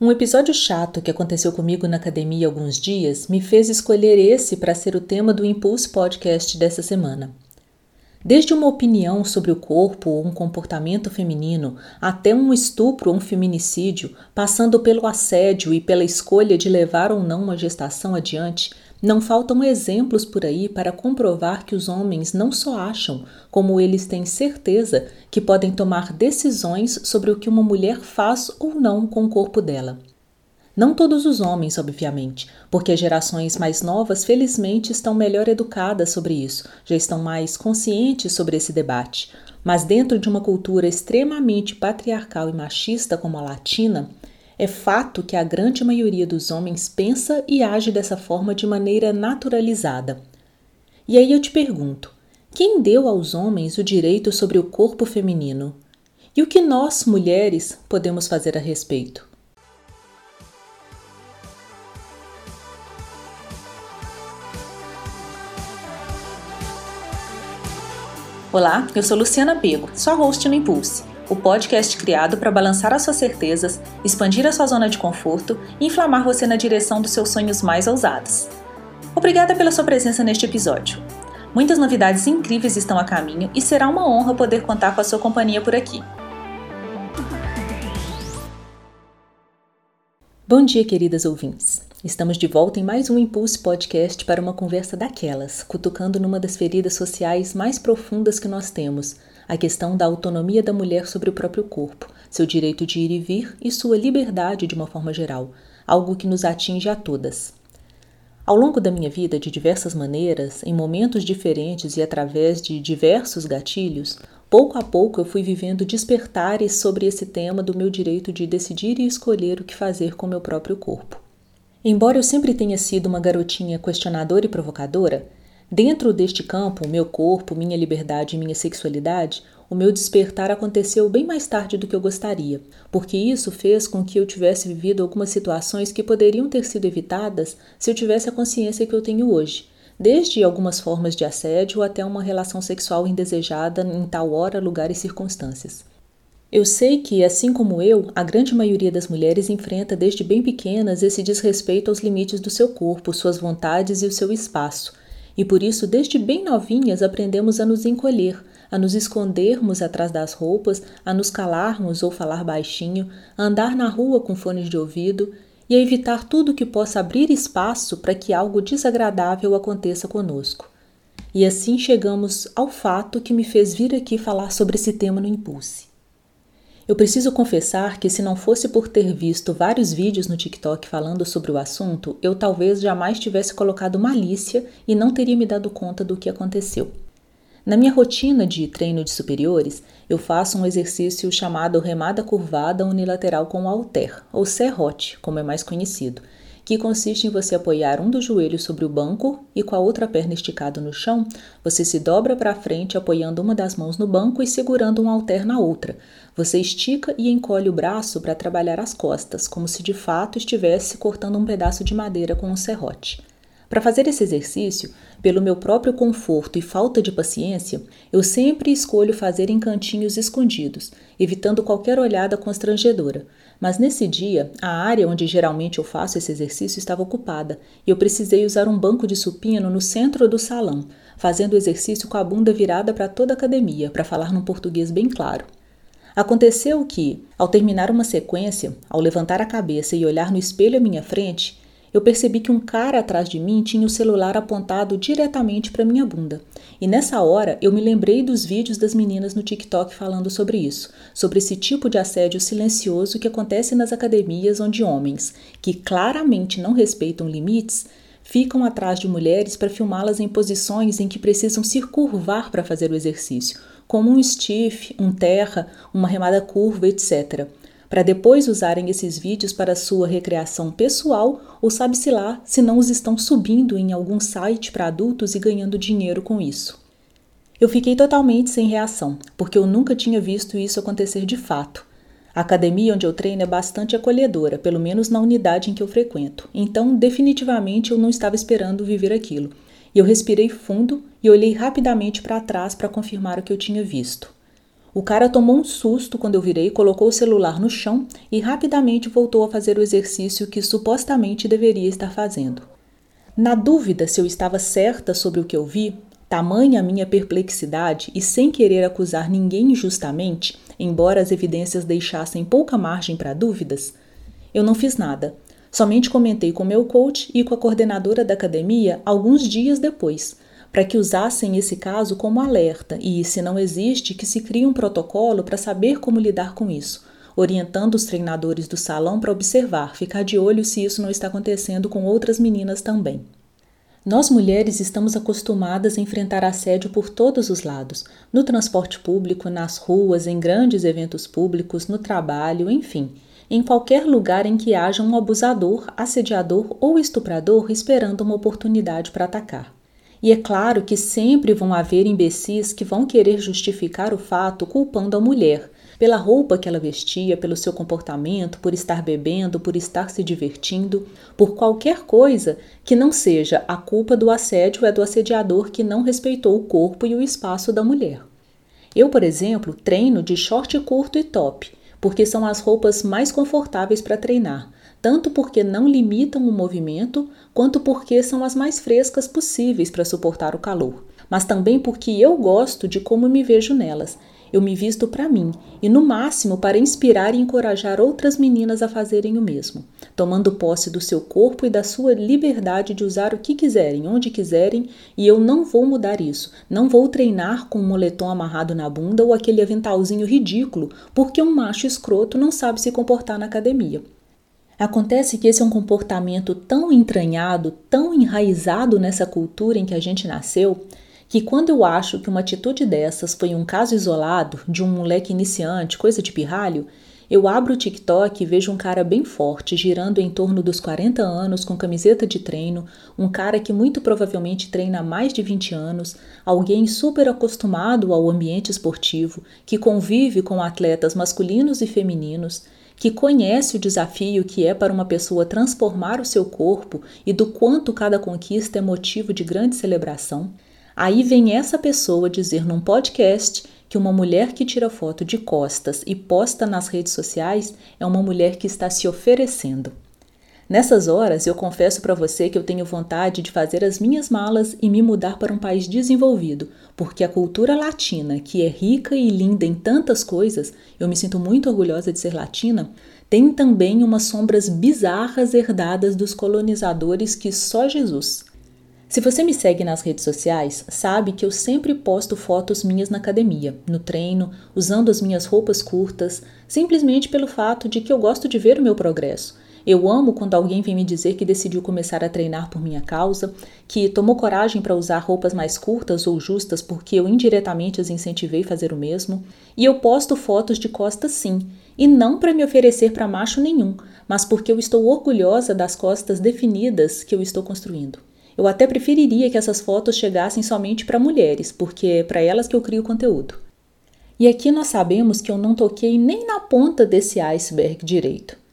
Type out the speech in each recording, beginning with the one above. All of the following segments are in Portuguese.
Um episódio chato que aconteceu comigo na academia há alguns dias me fez escolher esse para ser o tema do Impulse Podcast dessa semana. Desde uma opinião sobre o corpo ou um comportamento feminino, até um estupro ou um feminicídio, passando pelo assédio e pela escolha de levar ou não uma gestação adiante, não faltam exemplos por aí para comprovar que os homens não só acham, como eles têm certeza que podem tomar decisões sobre o que uma mulher faz ou não com o corpo dela. Não todos os homens, obviamente, porque as gerações mais novas, felizmente, estão melhor educadas sobre isso, já estão mais conscientes sobre esse debate. Mas dentro de uma cultura extremamente patriarcal e machista como a latina, é fato que a grande maioria dos homens pensa e age dessa forma de maneira naturalizada. E aí eu te pergunto: quem deu aos homens o direito sobre o corpo feminino? E o que nós, mulheres, podemos fazer a respeito? Olá, eu sou Luciana Pego, sua host no Impulse o podcast criado para balançar as suas certezas, expandir a sua zona de conforto e inflamar você na direção dos seus sonhos mais ousados. Obrigada pela sua presença neste episódio. Muitas novidades incríveis estão a caminho e será uma honra poder contar com a sua companhia por aqui. Bom dia, queridas ouvintes. Estamos de volta em mais um Impulse Podcast para uma conversa daquelas, cutucando numa das feridas sociais mais profundas que nós temos, a questão da autonomia da mulher sobre o próprio corpo, seu direito de ir e vir e sua liberdade de uma forma geral, algo que nos atinge a todas. Ao longo da minha vida, de diversas maneiras, em momentos diferentes e através de diversos gatilhos, pouco a pouco eu fui vivendo despertares sobre esse tema do meu direito de decidir e escolher o que fazer com meu próprio corpo. Embora eu sempre tenha sido uma garotinha questionadora e provocadora, Dentro deste campo, meu corpo, minha liberdade e minha sexualidade, o meu despertar aconteceu bem mais tarde do que eu gostaria, porque isso fez com que eu tivesse vivido algumas situações que poderiam ter sido evitadas se eu tivesse a consciência que eu tenho hoje, desde algumas formas de assédio até uma relação sexual indesejada em tal hora, lugar e circunstâncias. Eu sei que, assim como eu, a grande maioria das mulheres enfrenta desde bem pequenas esse desrespeito aos limites do seu corpo, suas vontades e o seu espaço e por isso, desde bem novinhas, aprendemos a nos encolher, a nos escondermos atrás das roupas, a nos calarmos ou falar baixinho, a andar na rua com fones de ouvido e a evitar tudo que possa abrir espaço para que algo desagradável aconteça conosco. E assim chegamos ao fato que me fez vir aqui falar sobre esse tema no Impulse. Eu preciso confessar que, se não fosse por ter visto vários vídeos no TikTok falando sobre o assunto, eu talvez jamais tivesse colocado malícia e não teria me dado conta do que aconteceu. Na minha rotina de treino de superiores, eu faço um exercício chamado remada curvada unilateral com halter, ou serrote, como é mais conhecido, que consiste em você apoiar um dos joelhos sobre o banco e com a outra perna esticada no chão, você se dobra para frente apoiando uma das mãos no banco e segurando um halter na outra. Você estica e encolhe o braço para trabalhar as costas, como se de fato estivesse cortando um pedaço de madeira com um serrote. Para fazer esse exercício, pelo meu próprio conforto e falta de paciência, eu sempre escolho fazer em cantinhos escondidos, evitando qualquer olhada constrangedora. Mas nesse dia, a área onde geralmente eu faço esse exercício estava ocupada e eu precisei usar um banco de supino no centro do salão, fazendo o exercício com a bunda virada para toda a academia, para falar num português bem claro. Aconteceu que, ao terminar uma sequência, ao levantar a cabeça e olhar no espelho à minha frente, eu percebi que um cara atrás de mim tinha o celular apontado diretamente para minha bunda. E nessa hora eu me lembrei dos vídeos das meninas no TikTok falando sobre isso, sobre esse tipo de assédio silencioso que acontece nas academias onde homens, que claramente não respeitam limites, ficam atrás de mulheres para filmá-las em posições em que precisam se curvar para fazer o exercício, como um stiff, um terra, uma remada curva, etc para depois usarem esses vídeos para sua recreação pessoal ou sabe-se lá se não os estão subindo em algum site para adultos e ganhando dinheiro com isso. Eu fiquei totalmente sem reação, porque eu nunca tinha visto isso acontecer de fato. A academia onde eu treino é bastante acolhedora, pelo menos na unidade em que eu frequento, então definitivamente eu não estava esperando viver aquilo. E eu respirei fundo e olhei rapidamente para trás para confirmar o que eu tinha visto. O cara tomou um susto quando eu virei, colocou o celular no chão e rapidamente voltou a fazer o exercício que supostamente deveria estar fazendo. Na dúvida se eu estava certa sobre o que eu vi, tamanha a minha perplexidade e sem querer acusar ninguém injustamente, embora as evidências deixassem pouca margem para dúvidas, eu não fiz nada. Somente comentei com meu coach e com a coordenadora da academia alguns dias depois, para que usassem esse caso como alerta e, se não existe, que se crie um protocolo para saber como lidar com isso, orientando os treinadores do salão para observar, ficar de olho se isso não está acontecendo com outras meninas também. Nós mulheres estamos acostumadas a enfrentar assédio por todos os lados, no transporte público, nas ruas, em grandes eventos públicos, no trabalho, enfim, em qualquer lugar em que haja um abusador, assediador ou estuprador esperando uma oportunidade para atacar. E é claro que sempre vão haver imbecis que vão querer justificar o fato culpando a mulher, pela roupa que ela vestia, pelo seu comportamento, por estar bebendo, por estar se divertindo, por qualquer coisa que não seja a culpa do assédio é do assediador que não respeitou o corpo e o espaço da mulher. Eu, por exemplo, treino de short curto e top, porque são as roupas mais confortáveis para treinar, tanto porque não limitam o movimento, quanto porque são as mais frescas possíveis para suportar o calor, mas também porque eu gosto de como me vejo nelas eu me visto para mim e, no máximo, para inspirar e encorajar outras meninas a fazerem o mesmo, tomando posse do seu corpo e da sua liberdade de usar o que quiserem, onde quiserem, e eu não vou mudar isso. Não vou treinar com um moletom amarrado na bunda ou aquele aventalzinho ridículo, porque um macho escroto não sabe se comportar na academia. Acontece que esse é um comportamento tão entranhado, tão enraizado nessa cultura em que a gente nasceu, que quando eu acho que uma atitude dessas foi um caso isolado de um moleque iniciante, coisa de pirralho, eu abro o TikTok e vejo um cara bem forte, girando em torno dos 40 anos, com camiseta de treino, um cara que muito provavelmente treina há mais de 20 anos, alguém super acostumado ao ambiente esportivo, que convive com atletas masculinos e femininos, que conhece o desafio que é para uma pessoa transformar o seu corpo e do quanto cada conquista é motivo de grande celebração. Aí vem essa pessoa dizer num podcast que uma mulher que tira foto de costas e posta nas redes sociais é uma mulher que está se oferecendo. Nessas horas, eu confesso para você que eu tenho vontade de fazer as minhas malas e me mudar para um país desenvolvido, porque a cultura latina, que é rica e linda em tantas coisas, eu me sinto muito orgulhosa de ser latina, tem também umas sombras bizarras herdadas dos colonizadores que só Jesus. Se você me segue nas redes sociais, sabe que eu sempre posto fotos minhas na academia, no treino, usando as minhas roupas curtas, simplesmente pelo fato de que eu gosto de ver o meu progresso. Eu amo quando alguém vem me dizer que decidiu começar a treinar por minha causa, que tomou coragem para usar roupas mais curtas ou justas porque eu indiretamente as incentivei a fazer o mesmo. E eu posto fotos de costas sim, e não para me oferecer para macho nenhum, mas porque eu estou orgulhosa das costas definidas que eu estou construindo. Eu até preferiria que essas fotos chegassem somente para mulheres, porque é para elas que eu crio conteúdo. E aqui nós sabemos que eu não toquei nem na ponta desse iceberg direito.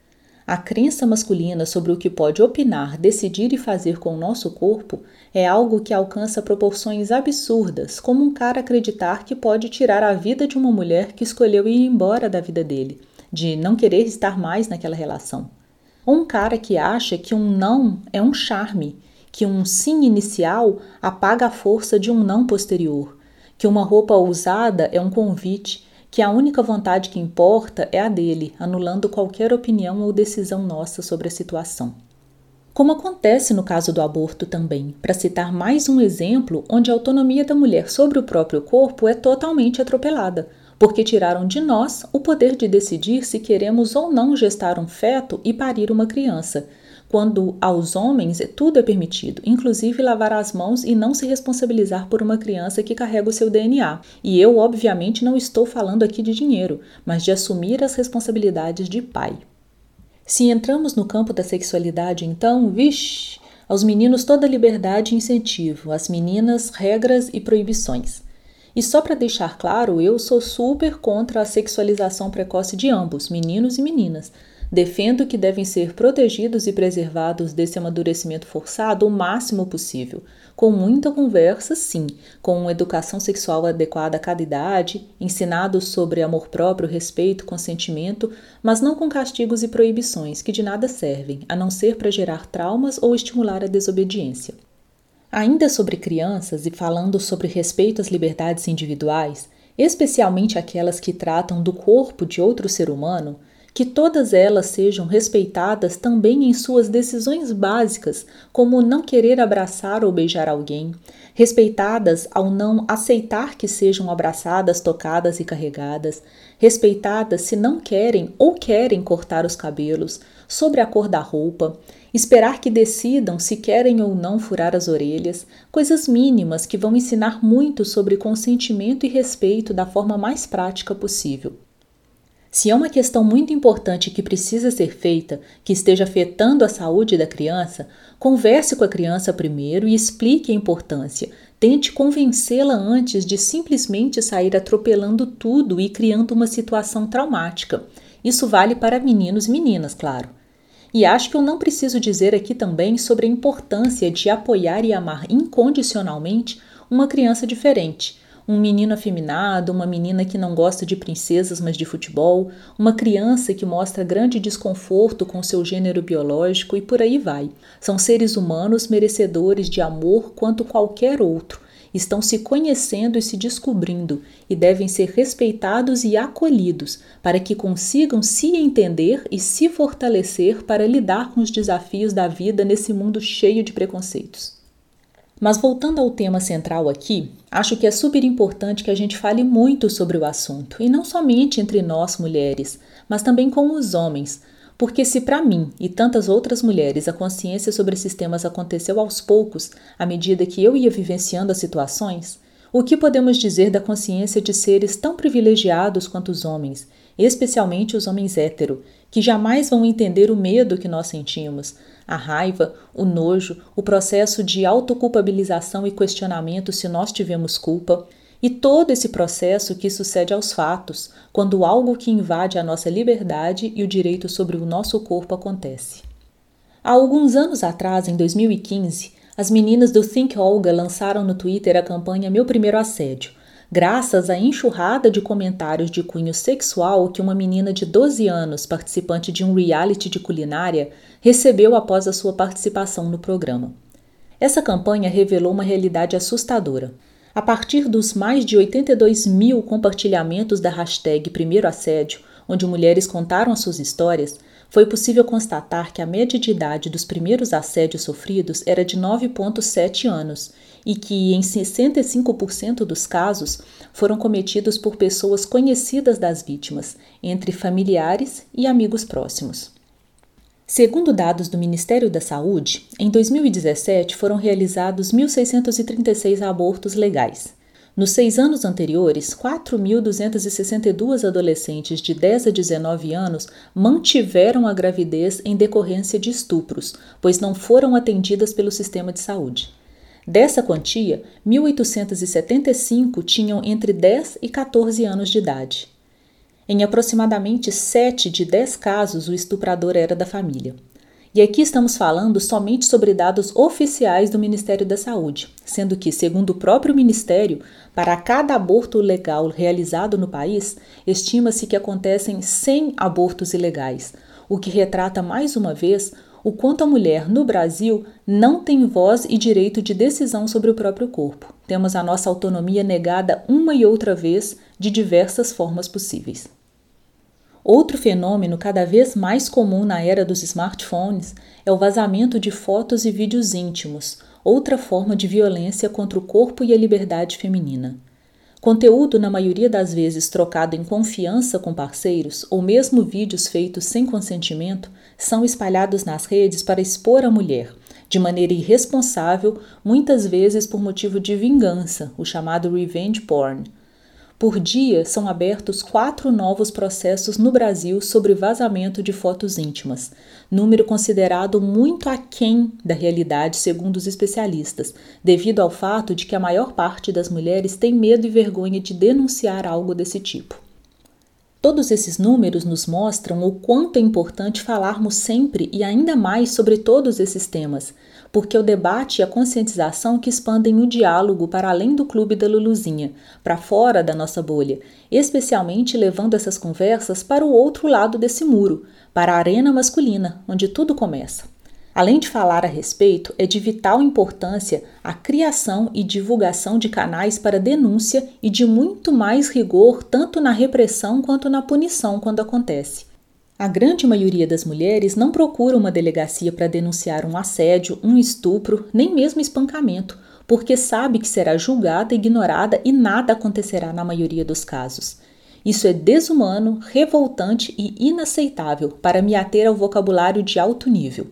A crença masculina sobre o que pode opinar, decidir e fazer com o nosso corpo é algo que alcança proporções absurdas, como um cara acreditar que pode tirar a vida de uma mulher que escolheu ir embora da vida dele, de não querer estar mais naquela relação. Ou um cara que acha que um não é um charme que um sim inicial apaga a força de um não posterior, que uma roupa ousada é um convite, que a única vontade que importa é a dele, anulando qualquer opinião ou decisão nossa sobre a situação. Como acontece no caso do aborto também, para citar mais um exemplo onde a autonomia da mulher sobre o próprio corpo é totalmente atropelada, porque tiraram de nós o poder de decidir se queremos ou não gestar um feto e parir uma criança, quando aos homens tudo é permitido, inclusive lavar as mãos e não se responsabilizar por uma criança que carrega o seu DNA. E eu, obviamente, não estou falando aqui de dinheiro, mas de assumir as responsabilidades de pai. Se entramos no campo da sexualidade, então, vixe, aos meninos toda liberdade e incentivo, às meninas regras e proibições. E só para deixar claro, eu sou super contra a sexualização precoce de ambos, meninos e meninas Defendo que devem ser protegidos e preservados desse amadurecimento forçado o máximo possível, com muita conversa, sim, com uma educação sexual adequada a cada idade, ensinados sobre amor próprio, respeito, consentimento, mas não com castigos e proibições que de nada servem, a não ser para gerar traumas ou estimular a desobediência. Ainda sobre crianças e falando sobre respeito às liberdades individuais, especialmente aquelas que tratam do corpo de outro ser humano, que todas elas sejam respeitadas também em suas decisões básicas, como não querer abraçar ou beijar alguém, respeitadas ao não aceitar que sejam abraçadas, tocadas e carregadas, respeitadas se não querem ou querem cortar os cabelos, sobre a cor da roupa, esperar que decidam se querem ou não furar as orelhas, coisas mínimas que vão ensinar muito sobre consentimento e respeito da forma mais prática possível. Se é uma questão muito importante que precisa ser feita, que esteja afetando a saúde da criança, converse com a criança primeiro e explique a importância. Tente convencê-la antes de simplesmente sair atropelando tudo e criando uma situação traumática. Isso vale para meninos e meninas, claro. E acho que eu não preciso dizer aqui também sobre a importância de apoiar e amar incondicionalmente uma criança diferente um menino afeminado, uma menina que não gosta de princesas, mas de futebol, uma criança que mostra grande desconforto com seu gênero biológico e por aí vai. São seres humanos merecedores de amor quanto qualquer outro. Estão se conhecendo e se descobrindo e devem ser respeitados e acolhidos para que consigam se entender e se fortalecer para lidar com os desafios da vida nesse mundo cheio de preconceitos. Mas voltando ao tema central aqui, acho que é super importante que a gente fale muito sobre o assunto, e não somente entre nós mulheres, mas também com os homens, porque se para mim e tantas outras mulheres a consciência sobre esses temas aconteceu aos poucos, à medida que eu ia vivenciando as situações, o que podemos dizer da consciência de seres tão privilegiados quanto os homens, especialmente os homens hétero, que jamais vão entender o medo que nós sentimos, a raiva, o nojo, o processo de autoculpabilização e questionamento se nós tivemos culpa, e todo esse processo que sucede aos fatos, quando algo que invade a nossa liberdade e o direito sobre o nosso corpo acontece. Há alguns anos atrás, em 2015, as meninas do Think Olga lançaram no Twitter a campanha Meu Primeiro Assédio, graças à enxurrada de comentários de cunho sexual que uma menina de 12 anos, participante de um reality de culinária, recebeu após a sua participação no programa. Essa campanha revelou uma realidade assustadora. A partir dos mais de 82 mil compartilhamentos da hashtag Primeiro Assédio, onde mulheres contaram as suas histórias, foi possível constatar que a média de idade dos primeiros assédios sofridos era de 9,7 anos e que, em 65% dos casos, foram cometidos por pessoas conhecidas das vítimas, entre familiares e amigos próximos. Segundo dados do Ministério da Saúde, em 2017 foram realizados 1.636 abortos legais. Nos seis anos anteriores, 4.262 adolescentes de 10 a 19 anos mantiveram a gravidez em decorrência de estupros, pois não foram atendidas pelo sistema de saúde. Dessa quantia, 1.875 tinham entre 10 e 14 anos de idade. Em aproximadamente 7 de 10 casos, o estuprador era da família. E aqui estamos falando somente sobre dados oficiais do Ministério da Saúde, sendo que, segundo o próprio Ministério, para cada aborto legal realizado no país, estima-se que acontecem 100 abortos ilegais, o que retrata mais uma vez o quanto a mulher no Brasil não tem voz e direito de decisão sobre o próprio corpo. Temos a nossa autonomia negada uma e outra vez de diversas formas possíveis. Outro fenômeno cada vez mais comum na era dos smartphones é o vazamento de fotos e vídeos íntimos, outra forma de violência contra o corpo e a liberdade feminina. Conteúdo, na maioria das vezes, trocado em confiança com parceiros, ou mesmo vídeos feitos sem consentimento, são espalhados nas redes para expor a mulher, de maneira irresponsável, muitas vezes por motivo de vingança, o chamado revenge porn por dia, são abertos quatro novos processos no Brasil sobre vazamento de fotos íntimas, número considerado muito aquém da realidade, segundo os especialistas, devido ao fato de que a maior parte das mulheres tem medo e vergonha de denunciar algo desse tipo. Todos esses números nos mostram o quanto é importante falarmos sempre e ainda mais sobre todos esses temas, porque o debate e a conscientização que expandem o diálogo para além do clube da Luluzinha, para fora da nossa bolha, especialmente levando essas conversas para o outro lado desse muro, para a arena masculina, onde tudo começa. Além de falar a respeito, é de vital importância a criação e divulgação de canais para denúncia e de muito mais rigor tanto na repressão quanto na punição quando acontece. A grande maioria das mulheres não procura uma delegacia para denunciar um assédio, um estupro, nem mesmo espancamento, porque sabe que será julgada, ignorada e nada acontecerá na maioria dos casos. Isso é desumano, revoltante e inaceitável para me ater ao vocabulário de alto nível.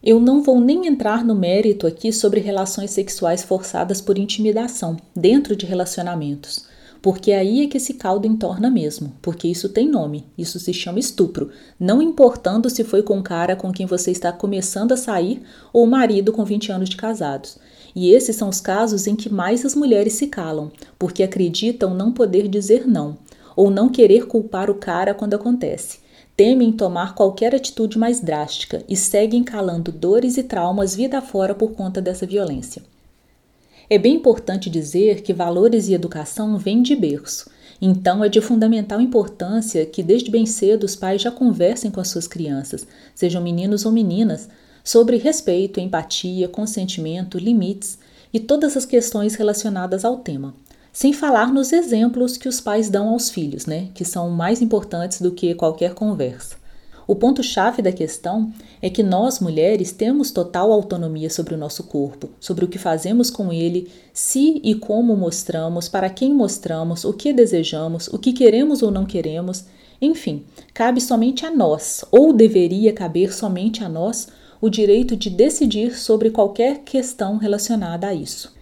Eu não vou nem entrar no mérito aqui sobre relações sexuais forçadas por intimidação, dentro de relacionamentos, porque aí é que esse caldo entorna mesmo, porque isso tem nome, isso se chama estupro, não importando se foi com o cara com quem você está começando a sair ou o marido com 20 anos de casados. E esses são os casos em que mais as mulheres se calam, porque acreditam não poder dizer não, ou não querer culpar o cara quando acontece temem tomar qualquer atitude mais drástica e seguem calando dores e traumas vida fora por conta dessa violência. É bem importante dizer que valores e educação vêm de berço, então é de fundamental importância que desde bem cedo os pais já conversem com as suas crianças, sejam meninos ou meninas, sobre respeito, empatia, consentimento, limites e todas as questões relacionadas ao tema. Sem falar nos exemplos que os pais dão aos filhos, né, que são mais importantes do que qualquer conversa. O ponto-chave da questão é que nós, mulheres, temos total autonomia sobre o nosso corpo, sobre o que fazemos com ele, se e como mostramos, para quem mostramos, o que desejamos, o que queremos ou não queremos. Enfim, cabe somente a nós, ou deveria caber somente a nós, o direito de decidir sobre qualquer questão relacionada a isso.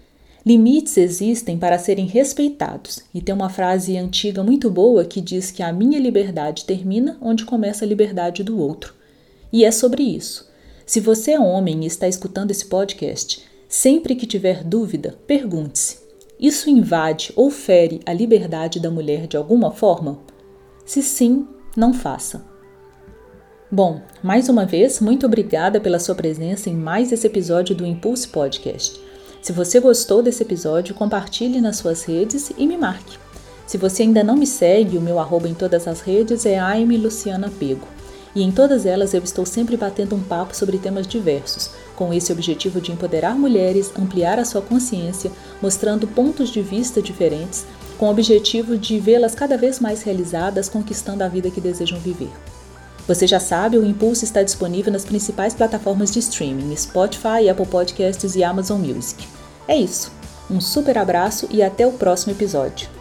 Limites existem para serem respeitados, e tem uma frase antiga muito boa que diz que a minha liberdade termina onde começa a liberdade do outro. E é sobre isso. Se você é homem e está escutando esse podcast, sempre que tiver dúvida, pergunte-se: isso invade ou fere a liberdade da mulher de alguma forma? Se sim, não faça. Bom, mais uma vez, muito obrigada pela sua presença em mais esse episódio do Impulse Podcast. Se você gostou desse episódio, compartilhe nas suas redes e me marque. Se você ainda não me segue, o meu arroba em todas as redes é Pego. E em todas elas eu estou sempre batendo um papo sobre temas diversos, com esse objetivo de empoderar mulheres, ampliar a sua consciência, mostrando pontos de vista diferentes, com o objetivo de vê-las cada vez mais realizadas, conquistando a vida que desejam viver. Você já sabe, o Impulso está disponível nas principais plataformas de streaming: Spotify, Apple Podcasts e Amazon Music. É isso. Um super abraço e até o próximo episódio.